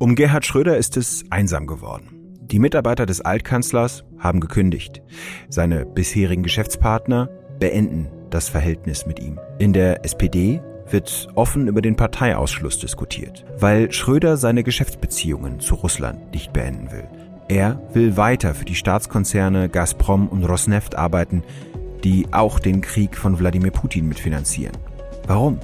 Um Gerhard Schröder ist es einsam geworden. Die Mitarbeiter des Altkanzlers haben gekündigt. Seine bisherigen Geschäftspartner beenden das Verhältnis mit ihm. In der SPD wird offen über den Parteiausschluss diskutiert, weil Schröder seine Geschäftsbeziehungen zu Russland nicht beenden will. Er will weiter für die Staatskonzerne Gazprom und Rosneft arbeiten, die auch den Krieg von Wladimir Putin mitfinanzieren. Warum?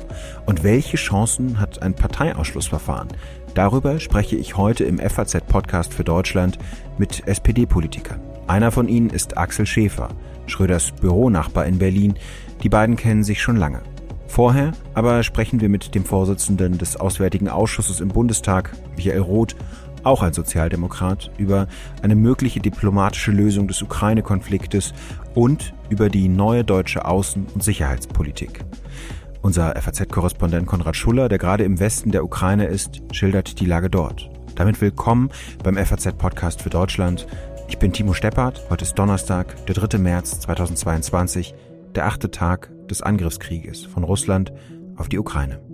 Und welche Chancen hat ein Parteiausschlussverfahren? Darüber spreche ich heute im FAZ-Podcast für Deutschland mit SPD-Politikern. Einer von ihnen ist Axel Schäfer, Schröders Büronachbar in Berlin. Die beiden kennen sich schon lange. Vorher aber sprechen wir mit dem Vorsitzenden des Auswärtigen Ausschusses im Bundestag, Michael Roth, auch ein Sozialdemokrat, über eine mögliche diplomatische Lösung des Ukraine-Konfliktes und über die neue deutsche Außen- und Sicherheitspolitik. Unser FAZ-Korrespondent Konrad Schuller, der gerade im Westen der Ukraine ist, schildert die Lage dort. Damit willkommen beim FAZ-Podcast für Deutschland. Ich bin Timo Steppert. Heute ist Donnerstag, der 3. März 2022, der achte Tag des Angriffskrieges von Russland auf die Ukraine.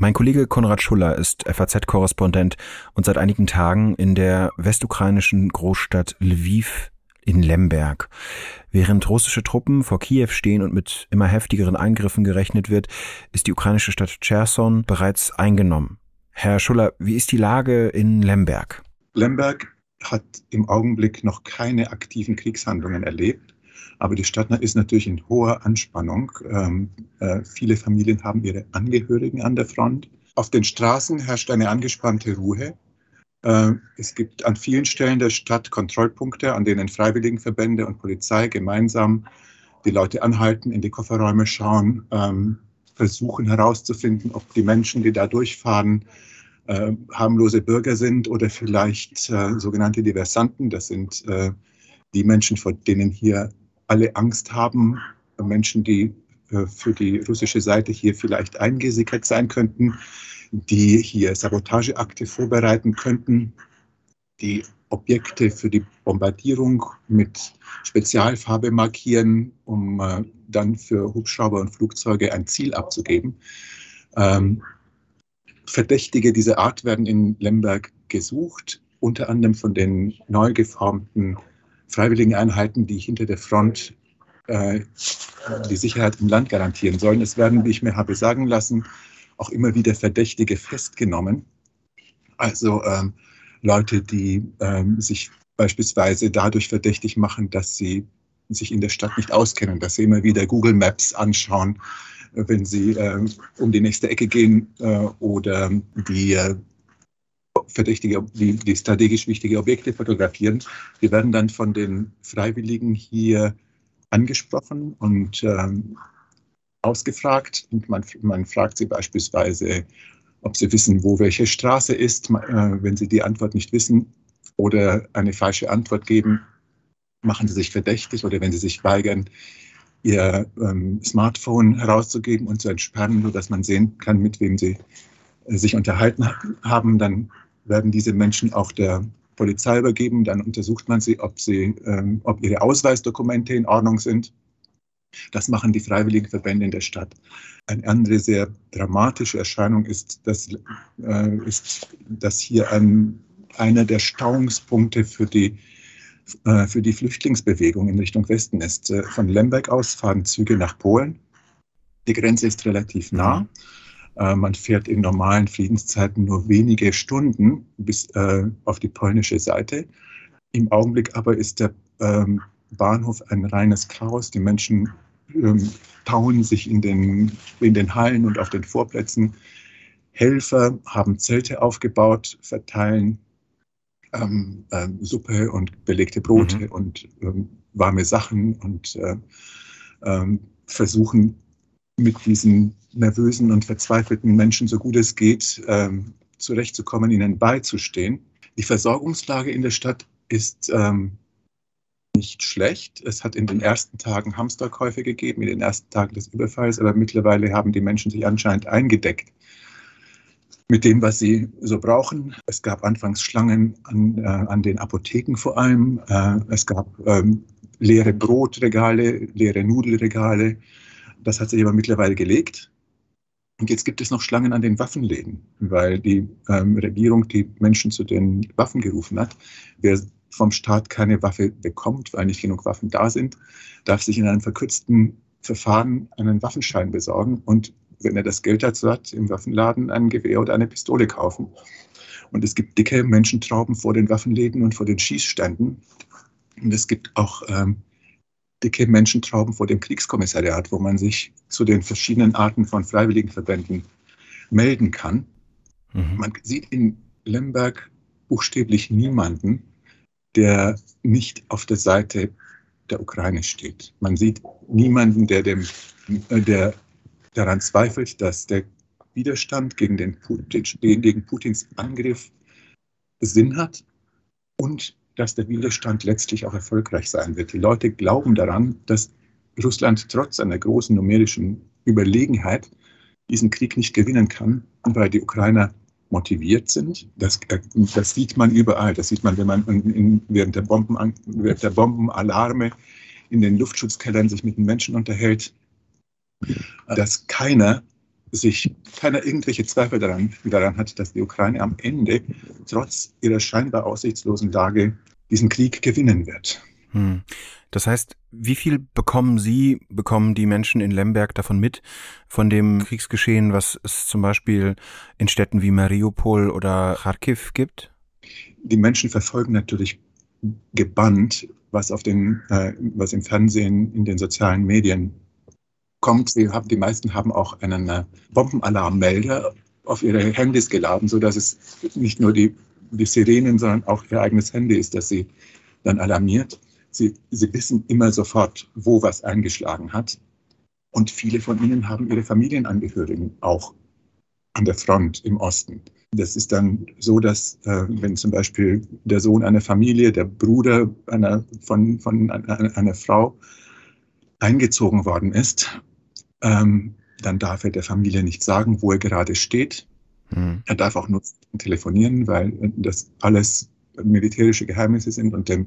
Mein Kollege Konrad Schuller ist FAZ-Korrespondent und seit einigen Tagen in der westukrainischen Großstadt Lviv in Lemberg. Während russische Truppen vor Kiew stehen und mit immer heftigeren Eingriffen gerechnet wird, ist die ukrainische Stadt Cherson bereits eingenommen. Herr Schuller, wie ist die Lage in Lemberg? Lemberg hat im Augenblick noch keine aktiven Kriegshandlungen erlebt. Aber die Stadt ist natürlich in hoher Anspannung. Ähm, äh, viele Familien haben ihre Angehörigen an der Front. Auf den Straßen herrscht eine angespannte Ruhe. Äh, es gibt an vielen Stellen der Stadt Kontrollpunkte, an denen Freiwilligenverbände und Polizei gemeinsam die Leute anhalten, in die Kofferräume schauen, ähm, versuchen herauszufinden, ob die Menschen, die da durchfahren, äh, harmlose Bürger sind oder vielleicht äh, sogenannte Diversanten. Das sind äh, die Menschen, vor denen hier alle Angst haben, Menschen, die äh, für die russische Seite hier vielleicht eingesickert sein könnten, die hier Sabotageakte vorbereiten könnten, die Objekte für die Bombardierung mit Spezialfarbe markieren, um äh, dann für Hubschrauber und Flugzeuge ein Ziel abzugeben. Ähm, Verdächtige dieser Art werden in Lemberg gesucht, unter anderem von den neu geformten freiwilligen Einheiten, die hinter der Front äh, die Sicherheit im Land garantieren sollen. Es werden, wie ich mir habe sagen lassen, auch immer wieder Verdächtige festgenommen. Also ähm, Leute, die ähm, sich beispielsweise dadurch verdächtig machen, dass sie sich in der Stadt nicht auskennen, dass sie immer wieder Google Maps anschauen, wenn sie äh, um die nächste Ecke gehen äh, oder die äh, verdächtige, die, die strategisch wichtige Objekte fotografieren. Die werden dann von den Freiwilligen hier angesprochen und ähm, ausgefragt. Und man, man fragt sie beispielsweise, ob sie wissen, wo welche Straße ist. Äh, wenn sie die Antwort nicht wissen oder eine falsche Antwort geben, machen sie sich verdächtig oder wenn sie sich weigern, ihr ähm, Smartphone herauszugeben und zu entsperren, sodass man sehen kann, mit wem sie äh, sich unterhalten haben, dann werden diese Menschen auch der Polizei übergeben. Dann untersucht man sie, ob, sie, ähm, ob ihre Ausweisdokumente in Ordnung sind. Das machen die freiwilligen Verbände in der Stadt. Eine andere sehr dramatische Erscheinung ist, dass, äh, ist, dass hier ein, einer der Stauungspunkte für die, äh, für die Flüchtlingsbewegung in Richtung Westen ist. Äh, von Lemberg aus fahren Züge nach Polen. Die Grenze ist relativ nah. Mhm. Äh, man fährt in normalen Friedenszeiten nur wenige Stunden bis äh, auf die polnische Seite. Im Augenblick aber ist der ähm, Bahnhof ein reines Chaos. Die Menschen ähm, tauen sich in den, in den Hallen und auf den Vorplätzen Helfer haben Zelte aufgebaut, verteilen ähm, ähm, Suppe und belegte Brote mhm. und ähm, warme Sachen und äh, ähm, versuchen mit diesen nervösen und verzweifelten Menschen, so gut es geht, ähm, zurechtzukommen, ihnen beizustehen. Die Versorgungslage in der Stadt ist ähm, nicht schlecht. Es hat in den ersten Tagen Hamsterkäufe gegeben, in den ersten Tagen des Überfalls, aber mittlerweile haben die Menschen sich anscheinend eingedeckt mit dem, was sie so brauchen. Es gab anfangs Schlangen an, äh, an den Apotheken vor allem. Äh, es gab ähm, leere Brotregale, leere Nudelregale. Das hat sich aber mittlerweile gelegt. Und jetzt gibt es noch Schlangen an den Waffenläden, weil die ähm, Regierung die Menschen zu den Waffen gerufen hat. Wer vom Staat keine Waffe bekommt, weil nicht genug Waffen da sind, darf sich in einem verkürzten Verfahren einen Waffenschein besorgen und wenn er das Geld dazu hat, im Waffenladen ein Gewehr oder eine Pistole kaufen. Und es gibt dicke Menschentrauben vor den Waffenläden und vor den Schießständen. Und es gibt auch ähm, dicke Menschentrauben vor dem Kriegskommissariat, wo man sich zu den verschiedenen Arten von Freiwilligenverbänden melden kann. Mhm. Man sieht in Lemberg buchstäblich niemanden, der nicht auf der Seite der Ukraine steht. Man sieht niemanden, der, dem, äh, der daran zweifelt, dass der Widerstand gegen, den Putin, gegen Putins Angriff Sinn hat und dass der Widerstand letztlich auch erfolgreich sein wird. Die Leute glauben daran, dass Russland trotz seiner großen numerischen Überlegenheit diesen Krieg nicht gewinnen kann, weil die Ukrainer motiviert sind. Das, äh, das sieht man überall. Das sieht man, wenn man in, in, während, der Bomben, während der Bombenalarme in den Luftschutzkellern sich mit den Menschen unterhält, dass keiner sich keiner irgendwelche Zweifel daran, daran hat, dass die Ukraine am Ende trotz ihrer scheinbar aussichtslosen Lage diesen Krieg gewinnen wird. Hm. Das heißt, wie viel bekommen Sie, bekommen die Menschen in Lemberg davon mit, von dem Kriegsgeschehen, was es zum Beispiel in Städten wie Mariupol oder Kharkiv gibt? Die Menschen verfolgen natürlich gebannt, was auf den, äh, was im Fernsehen, in den sozialen Medien kommt. Sie haben, die meisten haben auch einen äh, Bombenalarmmelder auf ihre Handys geladen, sodass es nicht nur die, die Sirenen, sondern auch ihr eigenes Handy ist, das sie dann alarmiert. Sie, sie wissen immer sofort, wo was eingeschlagen hat. Und viele von ihnen haben ihre Familienangehörigen auch an der Front im Osten. Das ist dann so, dass äh, wenn zum Beispiel der Sohn einer Familie, der Bruder einer, von, von einer, einer Frau eingezogen worden ist, ähm, dann darf er der Familie nicht sagen, wo er gerade steht. Mhm. Er darf auch nur telefonieren, weil das alles militärische Geheimnisse sind und dem,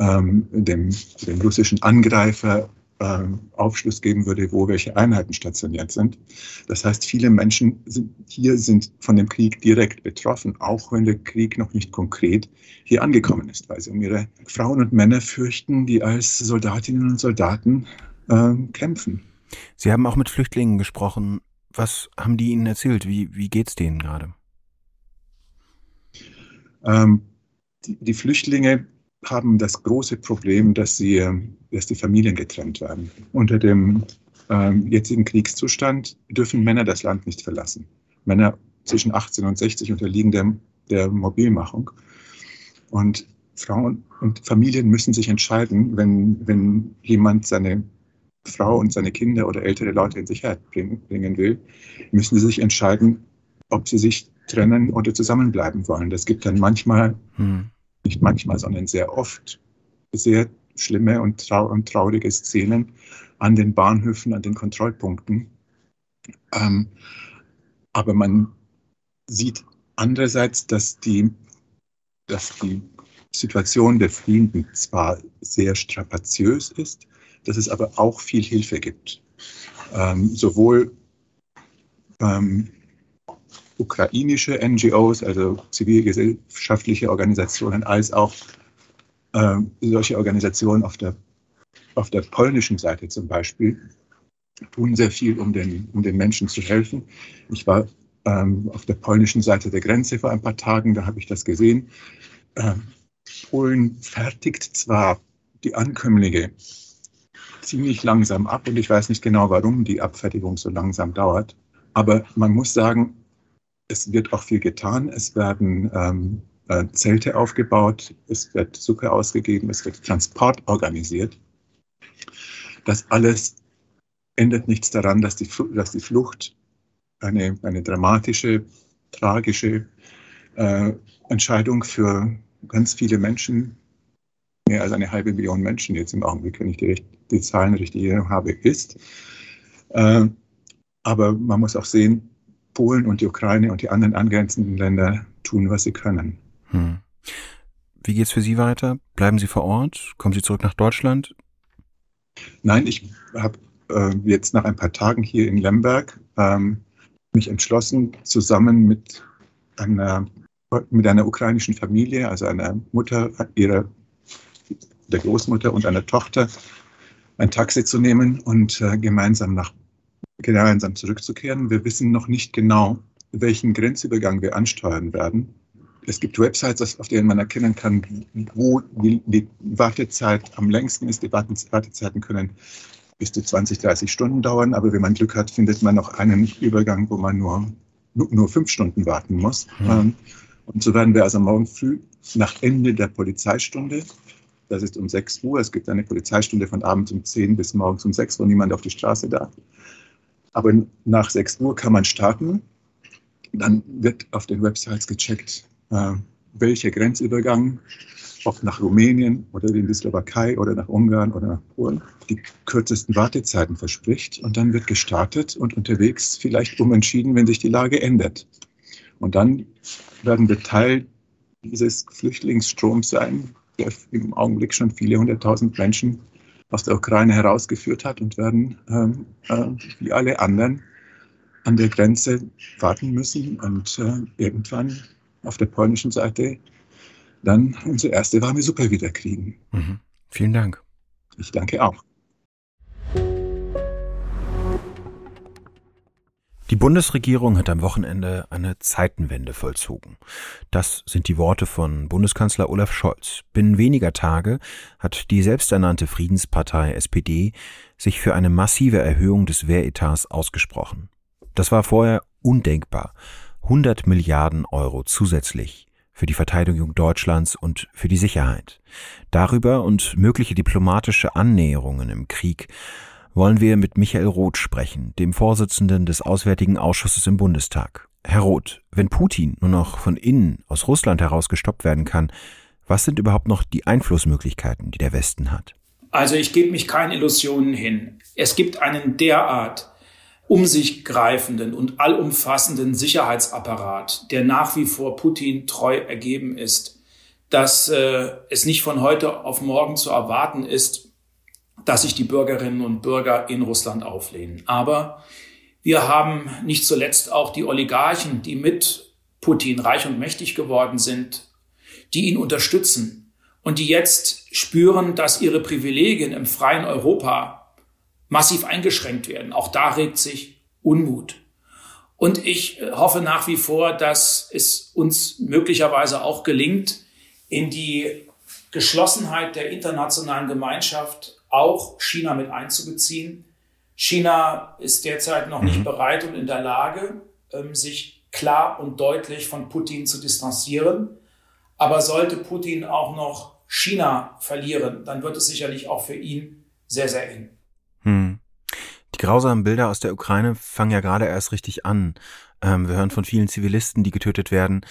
ähm, dem, dem russischen Angreifer ähm, Aufschluss geben würde, wo welche Einheiten stationiert sind. Das heißt, viele Menschen sind, hier sind von dem Krieg direkt betroffen, auch wenn der Krieg noch nicht konkret hier angekommen ist, weil sie um ihre Frauen und Männer fürchten, die als Soldatinnen und Soldaten ähm, kämpfen. Sie haben auch mit Flüchtlingen gesprochen. Was haben die Ihnen erzählt? Wie, wie geht es denen gerade? Ähm, die, die, Flüchtlinge haben das große Problem, dass, sie, ähm, dass die Familien getrennt werden. Unter dem ähm, jetzigen Kriegszustand dürfen Männer das Land nicht verlassen. Männer zwischen 18 und 60 unterliegen der, der Mobilmachung. Und Frauen und Familien müssen sich entscheiden, wenn, wenn jemand seine Frau und seine Kinder oder ältere Leute in Sicherheit bringen will, müssen sie sich entscheiden, ob sie sich trennen oder zusammenbleiben wollen. Das gibt dann manchmal, hm. nicht manchmal, sondern sehr oft sehr schlimme und, trau und traurige Szenen an den Bahnhöfen, an den Kontrollpunkten. Ähm, aber man sieht andererseits, dass die, dass die Situation der Fliehenden zwar sehr strapaziös ist, dass es aber auch viel Hilfe gibt. Ähm, sowohl ähm, ukrainische NGOs, also zivilgesellschaftliche Organisationen, als auch ähm, solche Organisationen auf der, auf der polnischen Seite zum Beispiel tun sehr viel, um den, um den Menschen zu helfen. Ich war ähm, auf der polnischen Seite der Grenze vor ein paar Tagen, da habe ich das gesehen. Ähm, Polen fertigt zwar die Ankömmlinge ziemlich langsam ab und ich weiß nicht genau, warum die Abfertigung so langsam dauert. Aber man muss sagen, es wird auch viel getan. Es werden ähm, äh, Zelte aufgebaut, es wird Suppe ausgegeben, es wird Transport organisiert. Das alles ändert nichts daran, dass die, dass die Flucht eine, eine dramatische, tragische äh, Entscheidung für ganz viele Menschen, mehr als eine halbe Million Menschen jetzt im Augenblick, wenn ich die, die Zahlen richtig habe, ist. Äh, aber man muss auch sehen, Polen und die Ukraine und die anderen angrenzenden Länder tun, was sie können. Hm. Wie geht es für Sie weiter? Bleiben Sie vor Ort? Kommen Sie zurück nach Deutschland? Nein, ich habe äh, jetzt nach ein paar Tagen hier in Lemberg ähm, mich entschlossen, zusammen mit einer, mit einer ukrainischen Familie, also einer Mutter, ihrer, der Großmutter und einer Tochter, ein Taxi zu nehmen und äh, gemeinsam nach gemeinsam zurückzukehren. Wir wissen noch nicht genau, welchen Grenzübergang wir ansteuern werden. Es gibt Websites, auf denen man erkennen kann, wo die Wartezeit am längsten ist. Die Wartezeiten können bis zu 20, 30 Stunden dauern, aber wenn man Glück hat, findet man noch einen Übergang, wo man nur, nur fünf Stunden warten muss. Mhm. Und so werden wir also morgen früh nach Ende der Polizeistunde, das ist um 6 Uhr, es gibt eine Polizeistunde von abends um 10 bis morgens um 6, wo niemand auf die Straße darf. Aber nach 6 Uhr kann man starten. Dann wird auf den Websites gecheckt, äh, welcher Grenzübergang, ob nach Rumänien oder in die Slowakei oder nach Ungarn oder nach Polen, die kürzesten Wartezeiten verspricht. Und dann wird gestartet und unterwegs vielleicht umentschieden, wenn sich die Lage ändert. Und dann werden wir Teil dieses Flüchtlingsstroms sein, im Augenblick schon viele hunderttausend Menschen aus der Ukraine herausgeführt hat und werden ähm, äh, wie alle anderen an der Grenze warten müssen und äh, irgendwann auf der polnischen Seite dann unsere erste warme Suppe wieder kriegen. Mhm. Vielen Dank. Ich danke auch. Die Bundesregierung hat am Wochenende eine Zeitenwende vollzogen. Das sind die Worte von Bundeskanzler Olaf Scholz. Binnen weniger Tage hat die selbsternannte Friedenspartei SPD sich für eine massive Erhöhung des Wehretats ausgesprochen. Das war vorher undenkbar. 100 Milliarden Euro zusätzlich für die Verteidigung Deutschlands und für die Sicherheit. Darüber und mögliche diplomatische Annäherungen im Krieg wollen wir mit Michael Roth sprechen, dem Vorsitzenden des Auswärtigen Ausschusses im Bundestag. Herr Roth, wenn Putin nur noch von innen aus Russland heraus gestoppt werden kann, was sind überhaupt noch die Einflussmöglichkeiten, die der Westen hat? Also ich gebe mich keine Illusionen hin. Es gibt einen derart um sich greifenden und allumfassenden Sicherheitsapparat, der nach wie vor Putin treu ergeben ist, dass äh, es nicht von heute auf morgen zu erwarten ist, dass sich die Bürgerinnen und Bürger in Russland auflehnen. Aber wir haben nicht zuletzt auch die Oligarchen, die mit Putin reich und mächtig geworden sind, die ihn unterstützen und die jetzt spüren, dass ihre Privilegien im freien Europa massiv eingeschränkt werden. Auch da regt sich Unmut. Und ich hoffe nach wie vor, dass es uns möglicherweise auch gelingt, in die Geschlossenheit der internationalen Gemeinschaft auch China mit einzubeziehen. China ist derzeit noch nicht mhm. bereit und in der Lage, ähm, sich klar und deutlich von Putin zu distanzieren. Aber sollte Putin auch noch China verlieren, dann wird es sicherlich auch für ihn sehr, sehr eng. Hm. Die grausamen Bilder aus der Ukraine fangen ja gerade erst richtig an. Ähm, wir hören von vielen Zivilisten, die getötet werden.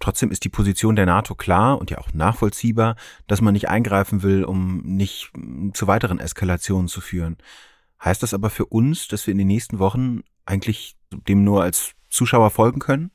Trotzdem ist die Position der NATO klar und ja auch nachvollziehbar, dass man nicht eingreifen will, um nicht mm, zu weiteren Eskalationen zu führen. Heißt das aber für uns, dass wir in den nächsten Wochen eigentlich dem nur als Zuschauer folgen können?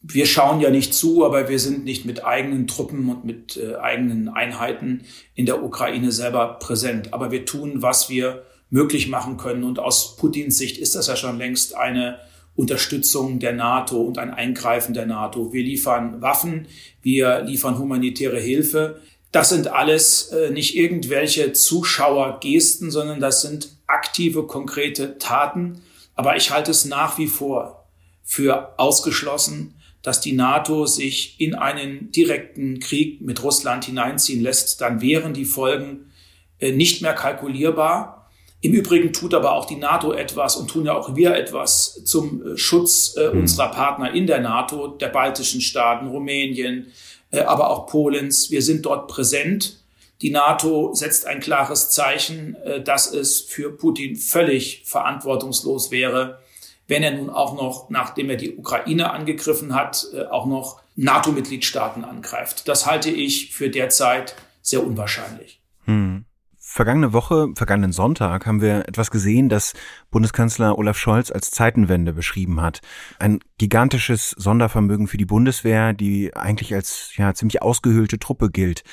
Wir schauen ja nicht zu, aber wir sind nicht mit eigenen Truppen und mit äh, eigenen Einheiten in der Ukraine selber präsent. Aber wir tun, was wir möglich machen können. Und aus Putins Sicht ist das ja schon längst eine Unterstützung der NATO und ein Eingreifen der NATO. Wir liefern Waffen, wir liefern humanitäre Hilfe. Das sind alles äh, nicht irgendwelche Zuschauergesten, sondern das sind aktive, konkrete Taten. Aber ich halte es nach wie vor für ausgeschlossen, dass die NATO sich in einen direkten Krieg mit Russland hineinziehen lässt. Dann wären die Folgen äh, nicht mehr kalkulierbar. Im Übrigen tut aber auch die NATO etwas und tun ja auch wir etwas zum äh, Schutz äh, mhm. unserer Partner in der NATO, der baltischen Staaten, Rumänien, äh, aber auch Polens. Wir sind dort präsent. Die NATO setzt ein klares Zeichen, äh, dass es für Putin völlig verantwortungslos wäre, wenn er nun auch noch, nachdem er die Ukraine angegriffen hat, äh, auch noch NATO-Mitgliedstaaten angreift. Das halte ich für derzeit sehr unwahrscheinlich. Hm. Vergangene Woche, vergangenen Sonntag, haben wir etwas gesehen, das Bundeskanzler Olaf Scholz als Zeitenwende beschrieben hat. Ein gigantisches Sondervermögen für die Bundeswehr, die eigentlich als ja ziemlich ausgehöhlte Truppe gilt.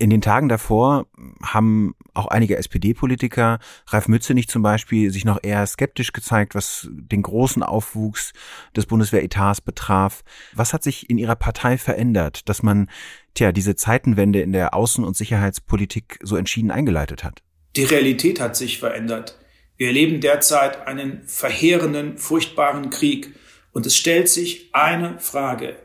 In den Tagen davor haben auch einige SPD-Politiker, Ralf Mützenich zum Beispiel, sich noch eher skeptisch gezeigt, was den großen Aufwuchs des Bundeswehretats betraf. Was hat sich in Ihrer Partei verändert, dass man, tja, diese Zeitenwende in der Außen- und Sicherheitspolitik so entschieden eingeleitet hat? Die Realität hat sich verändert. Wir erleben derzeit einen verheerenden, furchtbaren Krieg. Und es stellt sich eine Frage.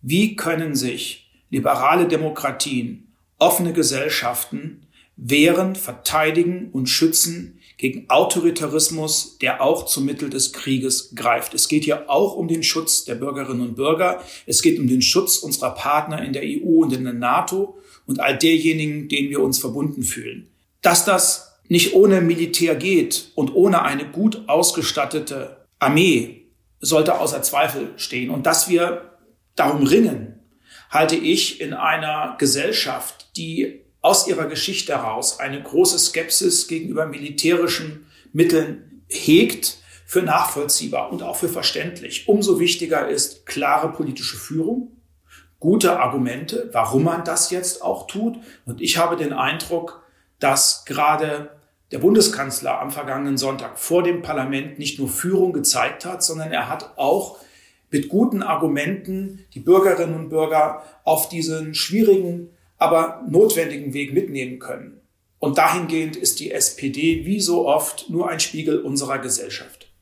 Wie können sich liberale Demokratien offene Gesellschaften wehren, verteidigen und schützen gegen Autoritarismus, der auch zum Mittel des Krieges greift. Es geht hier auch um den Schutz der Bürgerinnen und Bürger. Es geht um den Schutz unserer Partner in der EU und in der NATO und all derjenigen, denen wir uns verbunden fühlen. Dass das nicht ohne Militär geht und ohne eine gut ausgestattete Armee sollte außer Zweifel stehen. Und dass wir darum ringen, halte ich in einer Gesellschaft, die aus ihrer Geschichte heraus eine große Skepsis gegenüber militärischen Mitteln hegt, für nachvollziehbar und auch für verständlich. Umso wichtiger ist klare politische Führung, gute Argumente, warum man das jetzt auch tut. Und ich habe den Eindruck, dass gerade der Bundeskanzler am vergangenen Sonntag vor dem Parlament nicht nur Führung gezeigt hat, sondern er hat auch mit guten Argumenten die Bürgerinnen und Bürger auf diesen schwierigen aber notwendigen Weg mitnehmen können. Und dahingehend ist die SPD wie so oft nur ein Spiegel unserer Gesellschaft.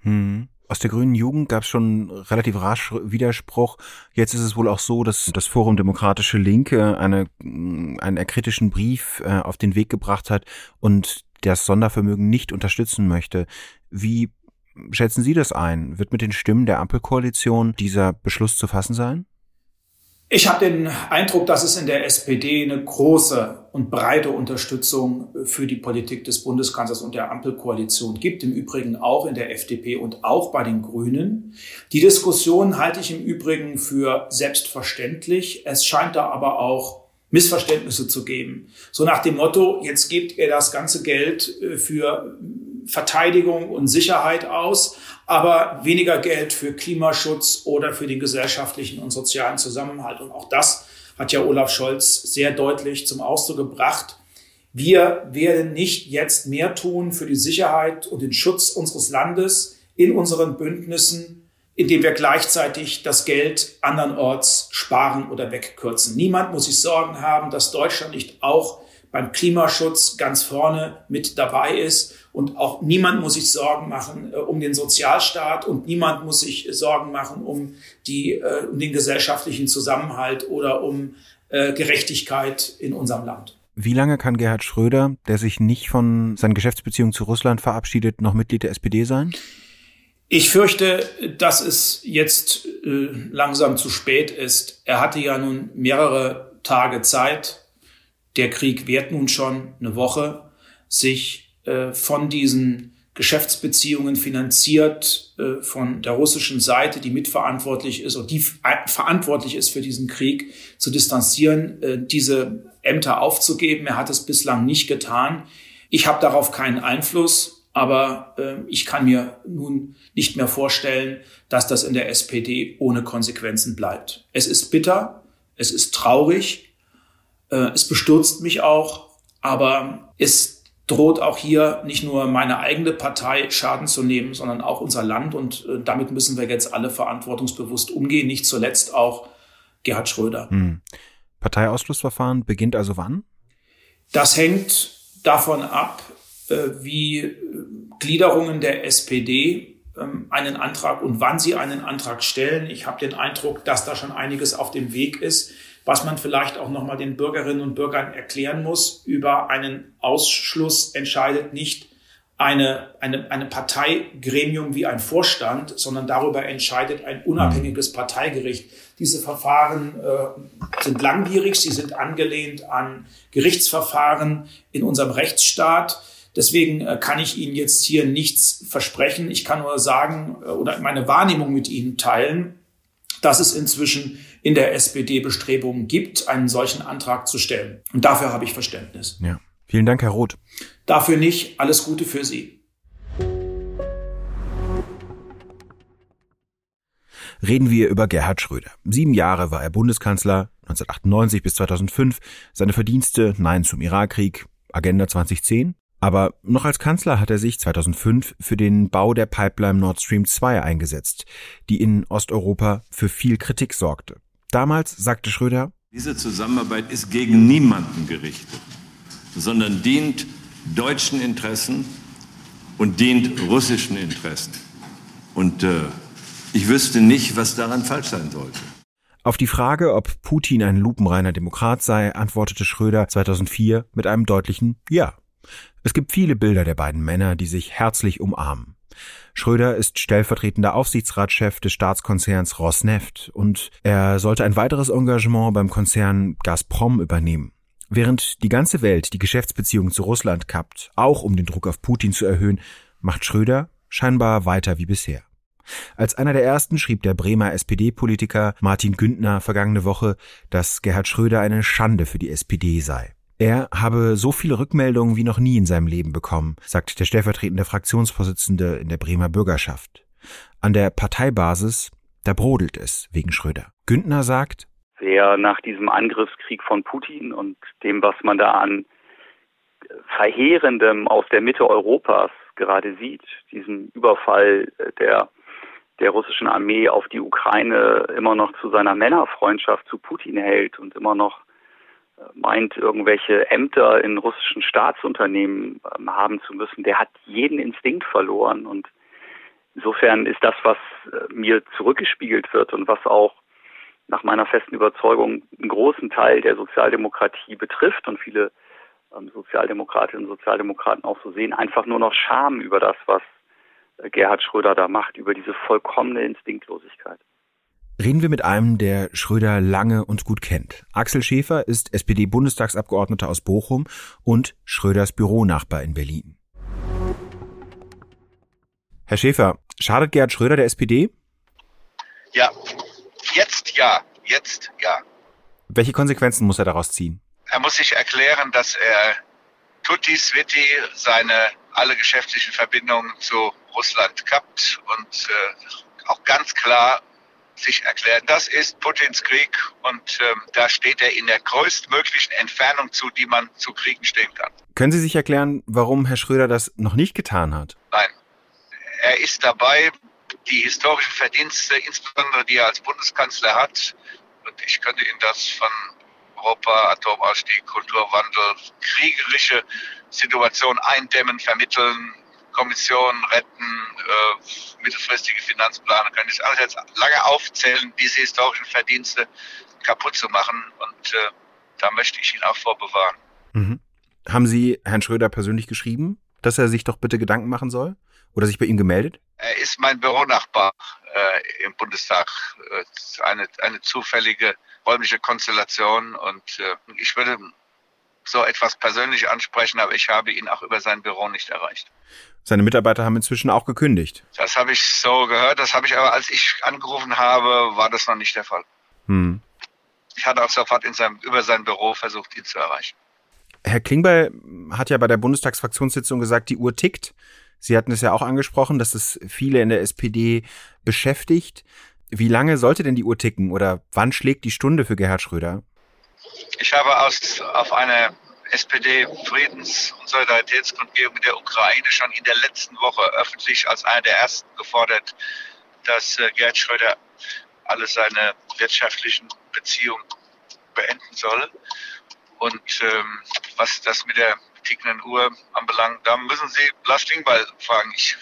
Hm. Aus der grünen Jugend gab es schon relativ rasch Widerspruch. Jetzt ist es wohl auch so, dass das Forum Demokratische Linke eine, einen kritischen Brief äh, auf den Weg gebracht hat und das Sondervermögen nicht unterstützen möchte. Wie schätzen Sie das ein? Wird mit den Stimmen der Ampelkoalition dieser Beschluss zu fassen sein? Ich habe den Eindruck, dass es in der SPD eine große und breite Unterstützung für die Politik des Bundeskanzlers und der Ampelkoalition gibt, im Übrigen auch in der FDP und auch bei den Grünen. Die Diskussion halte ich im Übrigen für selbstverständlich. Es scheint da aber auch Missverständnisse zu geben. So nach dem Motto, jetzt gebt ihr das ganze Geld äh, für Verteidigung und Sicherheit aus, aber weniger Geld für Klimaschutz oder für den gesellschaftlichen und sozialen Zusammenhalt. Und auch das hat ja Olaf Scholz sehr deutlich zum Ausdruck gebracht. Wir werden nicht jetzt mehr tun für die Sicherheit und den Schutz unseres Landes in unseren Bündnissen, indem wir gleichzeitig das Geld andernorts sparen oder wegkürzen. Niemand muss sich Sorgen haben, dass Deutschland nicht auch beim Klimaschutz ganz vorne mit dabei ist und auch niemand muss sich Sorgen machen äh, um den Sozialstaat und niemand muss sich Sorgen machen um, die, äh, um den gesellschaftlichen Zusammenhalt oder um äh, Gerechtigkeit in unserem Land. Wie lange kann Gerhard Schröder, der sich nicht von seinen Geschäftsbeziehungen zu Russland verabschiedet, noch Mitglied der SPD sein? Ich fürchte, dass es jetzt äh, langsam zu spät ist. Er hatte ja nun mehrere Tage Zeit. Der Krieg währt nun schon eine Woche, sich äh, von diesen Geschäftsbeziehungen finanziert äh, von der russischen Seite, die mitverantwortlich ist und die verantwortlich ist für diesen Krieg, zu distanzieren, äh, diese Ämter aufzugeben. Er hat es bislang nicht getan. Ich habe darauf keinen Einfluss, aber ich kann mir nun nicht mehr vorstellen, dass das in der SPD ohne Konsequenzen bleibt. Es ist bitter, es ist traurig, es bestürzt mich auch, aber es droht auch hier nicht nur meine eigene Partei Schaden zu nehmen, sondern auch unser Land. Und äh, damit müssen wir jetzt alle verantwortungsbewusst umgehen, nicht zuletzt auch Gerhard Schröder. Hm. Parteiausschlussverfahren beginnt also wann? Das hängt davon ab, äh, wie äh, Gliederungen der SPD ähm, einen Antrag und wann sie einen Antrag stellen. Ich habe den Eindruck, dass da schon einiges auf dem Weg ist was man vielleicht auch nochmal den Bürgerinnen und Bürgern erklären muss. Über einen Ausschluss entscheidet nicht eine, eine, eine Parteigremium wie ein Vorstand, sondern darüber entscheidet ein unabhängiges Parteigericht. Diese Verfahren äh, sind langwierig, sie sind angelehnt an Gerichtsverfahren in unserem Rechtsstaat. Deswegen äh, kann ich Ihnen jetzt hier nichts versprechen. Ich kann nur sagen äh, oder meine Wahrnehmung mit Ihnen teilen, dass es inzwischen in der SPD Bestrebungen gibt, einen solchen Antrag zu stellen. Und dafür habe ich Verständnis. Ja. Vielen Dank, Herr Roth. Dafür nicht. Alles Gute für Sie. Reden wir über Gerhard Schröder. Sieben Jahre war er Bundeskanzler, 1998 bis 2005. Seine Verdienste Nein zum Irakkrieg, Agenda 2010. Aber noch als Kanzler hat er sich 2005 für den Bau der Pipeline Nord Stream 2 eingesetzt, die in Osteuropa für viel Kritik sorgte. Damals sagte Schröder, diese Zusammenarbeit ist gegen niemanden gerichtet, sondern dient deutschen Interessen und dient russischen Interessen. Und äh, ich wüsste nicht, was daran falsch sein sollte. Auf die Frage, ob Putin ein lupenreiner Demokrat sei, antwortete Schröder 2004 mit einem deutlichen Ja. Es gibt viele Bilder der beiden Männer, die sich herzlich umarmen. Schröder ist stellvertretender Aufsichtsratschef des Staatskonzerns Rosneft und er sollte ein weiteres Engagement beim Konzern Gazprom übernehmen. Während die ganze Welt die Geschäftsbeziehungen zu Russland kappt, auch um den Druck auf Putin zu erhöhen, macht Schröder scheinbar weiter wie bisher. Als einer der ersten schrieb der Bremer SPD-Politiker Martin Güntner vergangene Woche, dass Gerhard Schröder eine Schande für die SPD sei. Er habe so viele Rückmeldungen wie noch nie in seinem Leben bekommen, sagt der stellvertretende Fraktionsvorsitzende in der Bremer Bürgerschaft. An der Parteibasis, da brodelt es wegen Schröder. Güntner sagt, Wer nach diesem Angriffskrieg von Putin und dem, was man da an Verheerendem aus der Mitte Europas gerade sieht, diesem Überfall der, der russischen Armee auf die Ukraine immer noch zu seiner Männerfreundschaft zu Putin hält und immer noch meint, irgendwelche Ämter in russischen Staatsunternehmen ähm, haben zu müssen, der hat jeden Instinkt verloren. Und insofern ist das, was äh, mir zurückgespiegelt wird und was auch nach meiner festen Überzeugung einen großen Teil der Sozialdemokratie betrifft und viele ähm, Sozialdemokratinnen und Sozialdemokraten auch so sehen, einfach nur noch Scham über das, was äh, Gerhard Schröder da macht, über diese vollkommene Instinktlosigkeit. Reden wir mit einem, der Schröder lange und gut kennt. Axel Schäfer ist SPD-Bundestagsabgeordneter aus Bochum und Schröders Büronachbar in Berlin. Herr Schäfer, schadet Gerhard Schröder der SPD? Ja, jetzt ja, jetzt ja. Welche Konsequenzen muss er daraus ziehen? Er muss sich erklären, dass er tutti svitti seine alle geschäftlichen Verbindungen zu Russland kappt und äh, auch ganz klar sich erklärt, das ist Putins Krieg und ähm, da steht er in der größtmöglichen Entfernung zu, die man zu Kriegen stehen kann. Können Sie sich erklären, warum Herr Schröder das noch nicht getan hat? Nein. Er ist dabei, die historischen Verdienste, insbesondere die er als Bundeskanzler hat, und ich könnte Ihnen das von Europa, Atomausstieg, Kulturwandel, kriegerische Situation eindämmen, vermitteln, Kommission retten, äh, mittelfristige Finanzpläne, kann ich alles jetzt lange aufzählen, diese historischen Verdienste kaputt zu machen. Und äh, da möchte ich ihn auch vorbewahren. Mhm. Haben Sie Herrn Schröder persönlich geschrieben, dass er sich doch bitte Gedanken machen soll? Oder sich bei ihm gemeldet? Er ist mein Büronachbar äh, im Bundestag. Äh, eine, eine zufällige räumliche Konstellation. Und äh, ich würde so etwas persönlich ansprechen, aber ich habe ihn auch über sein Büro nicht erreicht. Seine Mitarbeiter haben inzwischen auch gekündigt. Das habe ich so gehört, das habe ich aber, als ich angerufen habe, war das noch nicht der Fall. Hm. Ich hatte auch sofort in seinem, über sein Büro versucht, ihn zu erreichen. Herr Klingbeil hat ja bei der Bundestagsfraktionssitzung gesagt, die Uhr tickt. Sie hatten es ja auch angesprochen, dass es viele in der SPD beschäftigt. Wie lange sollte denn die Uhr ticken oder wann schlägt die Stunde für Gerhard Schröder? Ich habe aus, auf eine SPD-Friedens- und Solidaritätskundgebung der Ukraine schon in der letzten Woche öffentlich als einer der ersten gefordert, dass äh, Gerd Schröder alle seine wirtschaftlichen Beziehungen beenden soll. Und ähm, was das mit der tickenden Uhr anbelangt, da müssen Sie Lars Klingbeil fragen. Ich,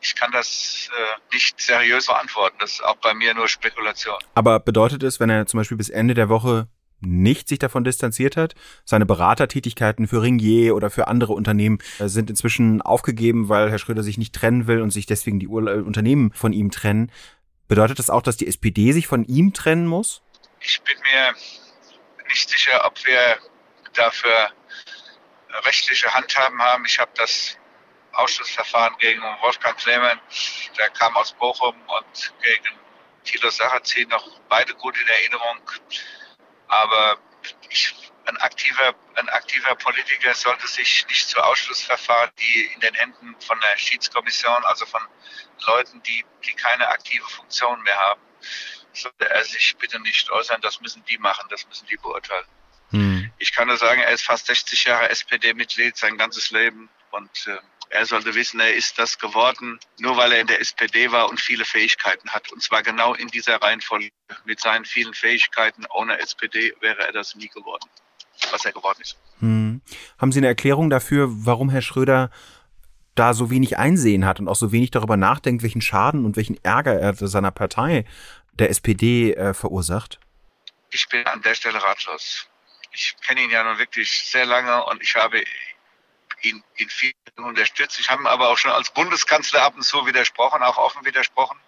ich kann das äh, nicht seriös beantworten. Das ist auch bei mir nur Spekulation. Aber bedeutet es, wenn er zum Beispiel bis Ende der Woche nicht sich davon distanziert hat. Seine Beratertätigkeiten für Ringier oder für andere Unternehmen äh, sind inzwischen aufgegeben, weil Herr Schröder sich nicht trennen will und sich deswegen die äh, Unternehmen von ihm trennen. Bedeutet das auch, dass die SPD sich von ihm trennen muss? Ich bin mir nicht sicher, ob wir dafür rechtliche Handhaben haben. Ich habe das Ausschussverfahren gegen Wolfgang Clement, der kam aus Bochum und gegen Thilo Sarrazin noch beide gut in Erinnerung. Aber ich, ein, aktiver, ein aktiver Politiker sollte sich nicht zu Ausschlussverfahren, die in den Händen von der Schiedskommission, also von Leuten, die, die keine aktive Funktion mehr haben, sollte er sich bitte nicht äußern. Das müssen die machen, das müssen die beurteilen. Hm. Ich kann nur sagen, er ist fast 60 Jahre SPD-Mitglied, sein ganzes Leben und äh, er sollte wissen, er ist das geworden, nur weil er in der SPD war und viele Fähigkeiten hat. Und zwar genau in dieser Reihenfolge. Mit seinen vielen Fähigkeiten ohne SPD wäre er das nie geworden, was er geworden ist. Hm. Haben Sie eine Erklärung dafür, warum Herr Schröder da so wenig Einsehen hat und auch so wenig darüber nachdenkt, welchen Schaden und welchen Ärger er seiner Partei, der SPD, äh, verursacht? Ich bin an der Stelle ratlos. Ich kenne ihn ja nun wirklich sehr lange und ich habe ihn in vielen unterstützt. Ich habe ihm aber auch schon als Bundeskanzler ab und zu widersprochen, auch offen widersprochen.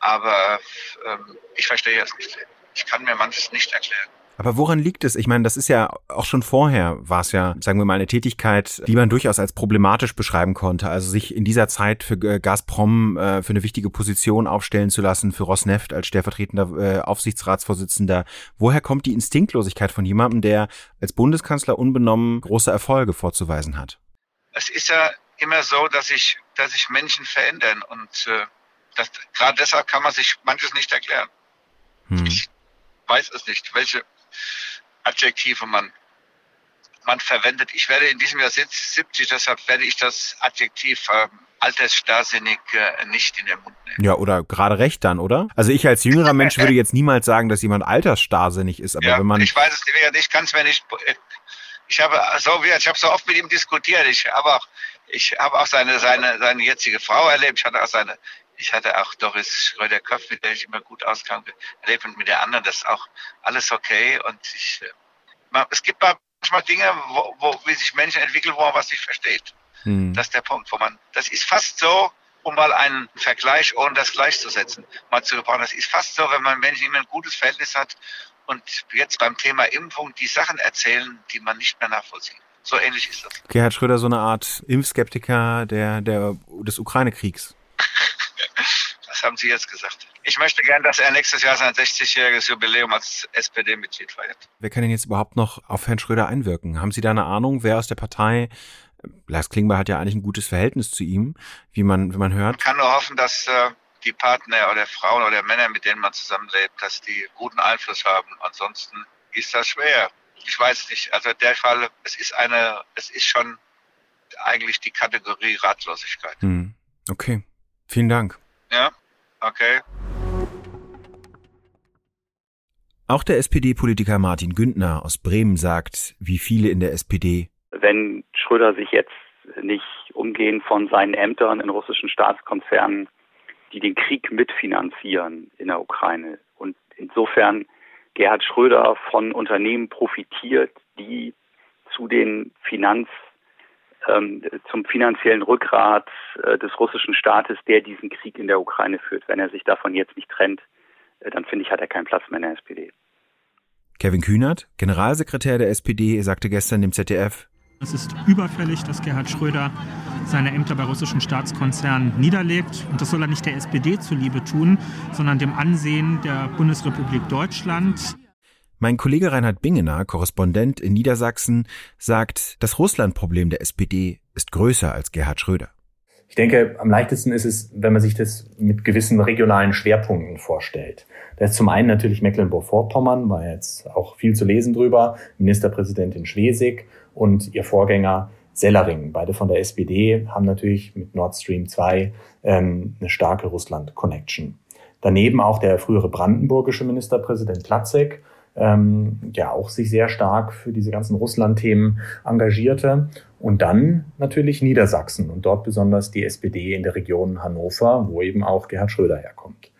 Aber ähm, ich verstehe es nicht. Ich kann mir manches nicht erklären. Aber woran liegt es? Ich meine, das ist ja auch schon vorher war es ja, sagen wir mal, eine Tätigkeit, die man durchaus als problematisch beschreiben konnte. Also sich in dieser Zeit für äh, Gazprom äh, für eine wichtige Position aufstellen zu lassen, für Rosneft als stellvertretender äh, Aufsichtsratsvorsitzender. Woher kommt die Instinktlosigkeit von jemandem, der als Bundeskanzler unbenommen große Erfolge vorzuweisen hat? Es ist ja immer so, dass sich dass sich Menschen verändern und äh, das, gerade deshalb kann man sich manches nicht erklären. Hm. Ich weiß es nicht, welche Adjektive man, man verwendet. Ich werde in diesem Jahr 70, deshalb werde ich das Adjektiv äh, altersstarrsinnig äh, nicht in den Mund nehmen. Ja, oder gerade recht dann, oder? Also ich als jüngerer Mensch würde jetzt niemals sagen, dass jemand altersstarrsinnig ist, aber ja, wenn man... Ich weiß es nicht, ich kann es mir nicht... Ich habe so, ich habe so oft mit ihm diskutiert. Ich habe auch, ich habe auch seine, seine, seine jetzige Frau erlebt. Ich hatte auch seine ich hatte auch Doris Schröder-Köpf, mit der ich immer gut auskam, erlebt und mit der anderen, das ist auch alles okay. Und ich, es gibt manchmal Dinge, wo, wo wie sich Menschen entwickeln, wo man was nicht versteht. Hm. Das ist der Punkt, wo man, das ist fast so, um mal einen Vergleich ohne das gleichzusetzen, mal zu gebrauchen. Das ist fast so, wenn man Menschen immer ein gutes Verhältnis hat und jetzt beim Thema Impfung die Sachen erzählen, die man nicht mehr nachvollziehen. So ähnlich ist das. Okay, Herr Schröder so eine Art Impfskeptiker der, der, des Ukraine-Kriegs. Das haben Sie jetzt gesagt. Ich möchte gern, dass er nächstes Jahr sein 60-jähriges Jubiläum als SPD-Mitglied feiert. Wer kann denn jetzt überhaupt noch auf Herrn Schröder einwirken? Haben Sie da eine Ahnung, wer aus der Partei Lars Klingbeil hat ja eigentlich ein gutes Verhältnis zu ihm, wie man, wie man hört. Man kann nur hoffen, dass äh, die Partner oder Frauen oder Männer, mit denen man zusammenlebt, dass die guten Einfluss haben. Ansonsten ist das schwer. Ich weiß nicht. Also der Fall, es ist eine, es ist schon eigentlich die Kategorie Ratlosigkeit. Hm. Okay. Vielen Dank. Ja, okay. Auch der SPD-Politiker Martin Güntner aus Bremen sagt, wie viele in der SPD, wenn Schröder sich jetzt nicht umgehen von seinen Ämtern in russischen Staatskonzernen, die den Krieg mitfinanzieren in der Ukraine. Und insofern Gerhard Schröder von Unternehmen profitiert, die zu den Finanz ähm, zum finanziellen Rückgrat äh, des russischen Staates, der diesen Krieg in der Ukraine führt. Wenn er sich davon jetzt nicht trennt, äh, dann finde ich, hat er keinen Platz mehr in der SPD. Kevin Kühnert, Generalsekretär der SPD, sagte gestern dem ZDF, es ist überfällig, dass Gerhard Schröder seine Ämter bei russischen Staatskonzernen niederlegt. Und das soll er nicht der SPD zuliebe tun, sondern dem Ansehen der Bundesrepublik Deutschland. Mein Kollege Reinhard Bingener, Korrespondent in Niedersachsen, sagt, das Russland-Problem der SPD ist größer als Gerhard Schröder. Ich denke, am leichtesten ist es, wenn man sich das mit gewissen regionalen Schwerpunkten vorstellt. Da ist zum einen natürlich Mecklenburg-Vorpommern, war jetzt auch viel zu lesen drüber, Ministerpräsidentin Schwesig und ihr Vorgänger Sellering, beide von der SPD, haben natürlich mit Nord Stream 2 ähm, eine starke Russland-Connection. Daneben auch der frühere brandenburgische Ministerpräsident Platzek, ähm, ja auch sich sehr stark für diese ganzen Russland-Themen engagierte. Und dann natürlich Niedersachsen und dort besonders die SPD in der Region Hannover, wo eben auch Gerhard Schröder herkommt.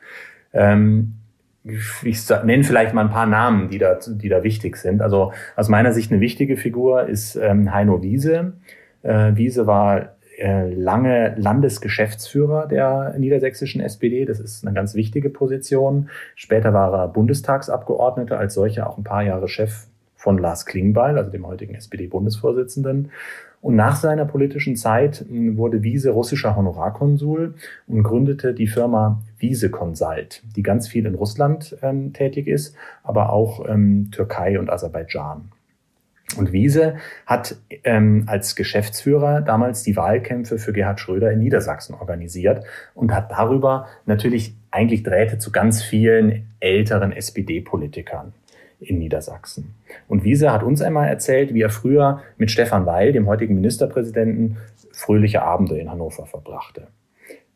Ähm, ich nenne vielleicht mal ein paar Namen, die da, die da wichtig sind. Also aus meiner Sicht eine wichtige Figur ist ähm, Heino Wiese. Äh, Wiese war äh, lange Landesgeschäftsführer der niedersächsischen SPD. Das ist eine ganz wichtige Position. Später war er Bundestagsabgeordneter, als solcher auch ein paar Jahre Chef von Lars Klingbeil, also dem heutigen SPD-Bundesvorsitzenden. Und nach seiner politischen Zeit hm, wurde Wiese russischer Honorarkonsul und gründete die Firma Wiese Consult, die ganz viel in Russland ähm, tätig ist, aber auch ähm, Türkei und Aserbaidschan. Und Wiese hat ähm, als Geschäftsführer damals die Wahlkämpfe für Gerhard Schröder in Niedersachsen organisiert und hat darüber natürlich eigentlich Drähte zu ganz vielen älteren SPD-Politikern in Niedersachsen. Und Wiese hat uns einmal erzählt, wie er früher mit Stefan Weil, dem heutigen Ministerpräsidenten, fröhliche Abende in Hannover verbrachte.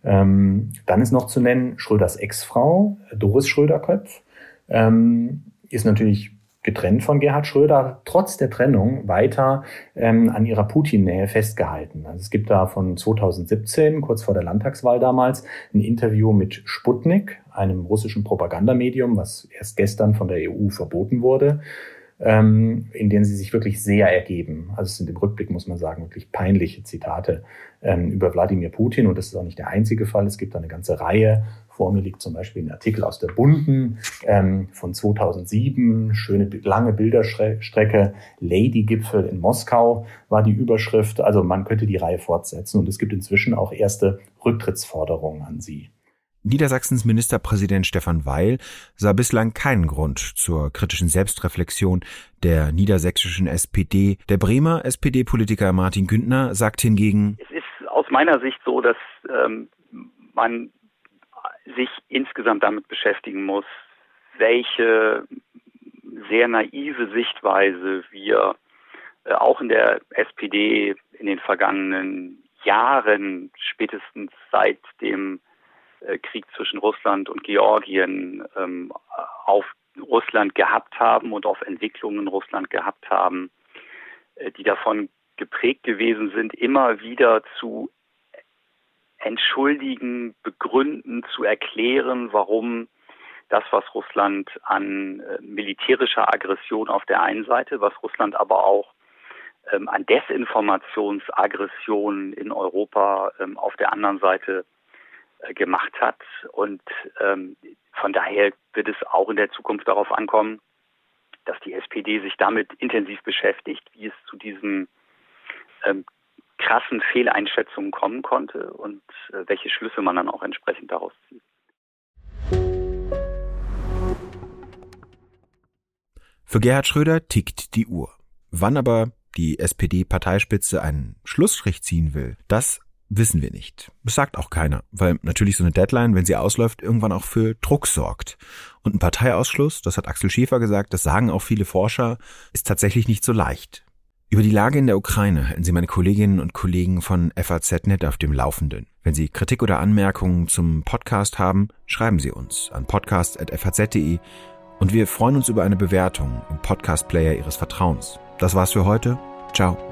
Ähm, dann ist noch zu nennen Schröders Ex-Frau, Doris Schröder-Köpf, ähm, ist natürlich getrennt von Gerhard Schröder, trotz der Trennung weiter ähm, an ihrer Putin-Nähe festgehalten. Also es gibt da von 2017, kurz vor der Landtagswahl damals, ein Interview mit Sputnik, einem russischen Propagandamedium, was erst gestern von der EU verboten wurde, ähm, in denen sie sich wirklich sehr ergeben. Also es sind im Rückblick, muss man sagen, wirklich peinliche Zitate ähm, über Wladimir Putin. Und das ist auch nicht der einzige Fall. Es gibt da eine ganze Reihe vor mir liegt zum Beispiel ein Artikel aus der Bunden ähm, von 2007, schöne lange Bilderstrecke, Lady-Gipfel in Moskau war die Überschrift. Also man könnte die Reihe fortsetzen und es gibt inzwischen auch erste Rücktrittsforderungen an sie. Niedersachsens Ministerpräsident Stefan Weil sah bislang keinen Grund zur kritischen Selbstreflexion der niedersächsischen SPD. Der Bremer SPD-Politiker Martin Güntner sagt hingegen, Es ist aus meiner Sicht so, dass ähm, man sich insgesamt damit beschäftigen muss, welche sehr naive Sichtweise wir äh, auch in der SPD in den vergangenen Jahren, spätestens seit dem äh, Krieg zwischen Russland und Georgien, ähm, auf Russland gehabt haben und auf Entwicklungen in Russland gehabt haben, äh, die davon geprägt gewesen sind, immer wieder zu entschuldigen, begründen, zu erklären, warum das, was Russland an äh, militärischer Aggression auf der einen Seite, was Russland aber auch ähm, an Desinformationsaggression in Europa ähm, auf der anderen Seite äh, gemacht hat. Und ähm, von daher wird es auch in der Zukunft darauf ankommen, dass die SPD sich damit intensiv beschäftigt, wie es zu diesen ähm, krassen Fehleinschätzungen kommen konnte und äh, welche Schlüsse man dann auch entsprechend daraus zieht. Für Gerhard Schröder tickt die Uhr. Wann aber die SPD-Parteispitze einen Schlussstrich ziehen will, das wissen wir nicht. Das sagt auch keiner, weil natürlich so eine Deadline, wenn sie ausläuft, irgendwann auch für Druck sorgt. Und ein Parteiausschluss, das hat Axel Schäfer gesagt, das sagen auch viele Forscher, ist tatsächlich nicht so leicht. Über die Lage in der Ukraine halten Sie meine Kolleginnen und Kollegen von FAZ.net auf dem Laufenden. Wenn Sie Kritik oder Anmerkungen zum Podcast haben, schreiben Sie uns an podcast.faz.de und wir freuen uns über eine Bewertung im Podcast-Player Ihres Vertrauens. Das war's für heute. Ciao.